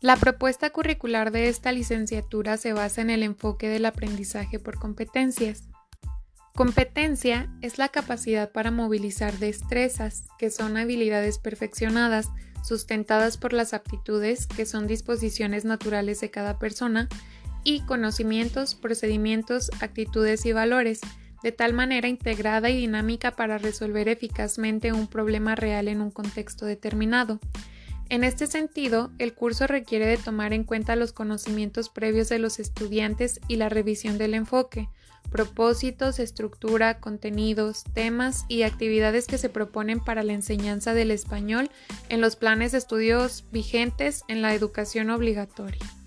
La propuesta curricular de esta licenciatura se basa en el enfoque del aprendizaje por competencias. Competencia es la capacidad para movilizar destrezas, que son habilidades perfeccionadas, sustentadas por las aptitudes, que son disposiciones naturales de cada persona, y conocimientos, procedimientos, actitudes y valores, de tal manera integrada y dinámica para resolver eficazmente un problema real en un contexto determinado. En este sentido, el curso requiere de tomar en cuenta los conocimientos previos de los estudiantes y la revisión del enfoque, propósitos, estructura, contenidos, temas y actividades que se proponen para la enseñanza del español en los planes de estudios vigentes en la educación obligatoria.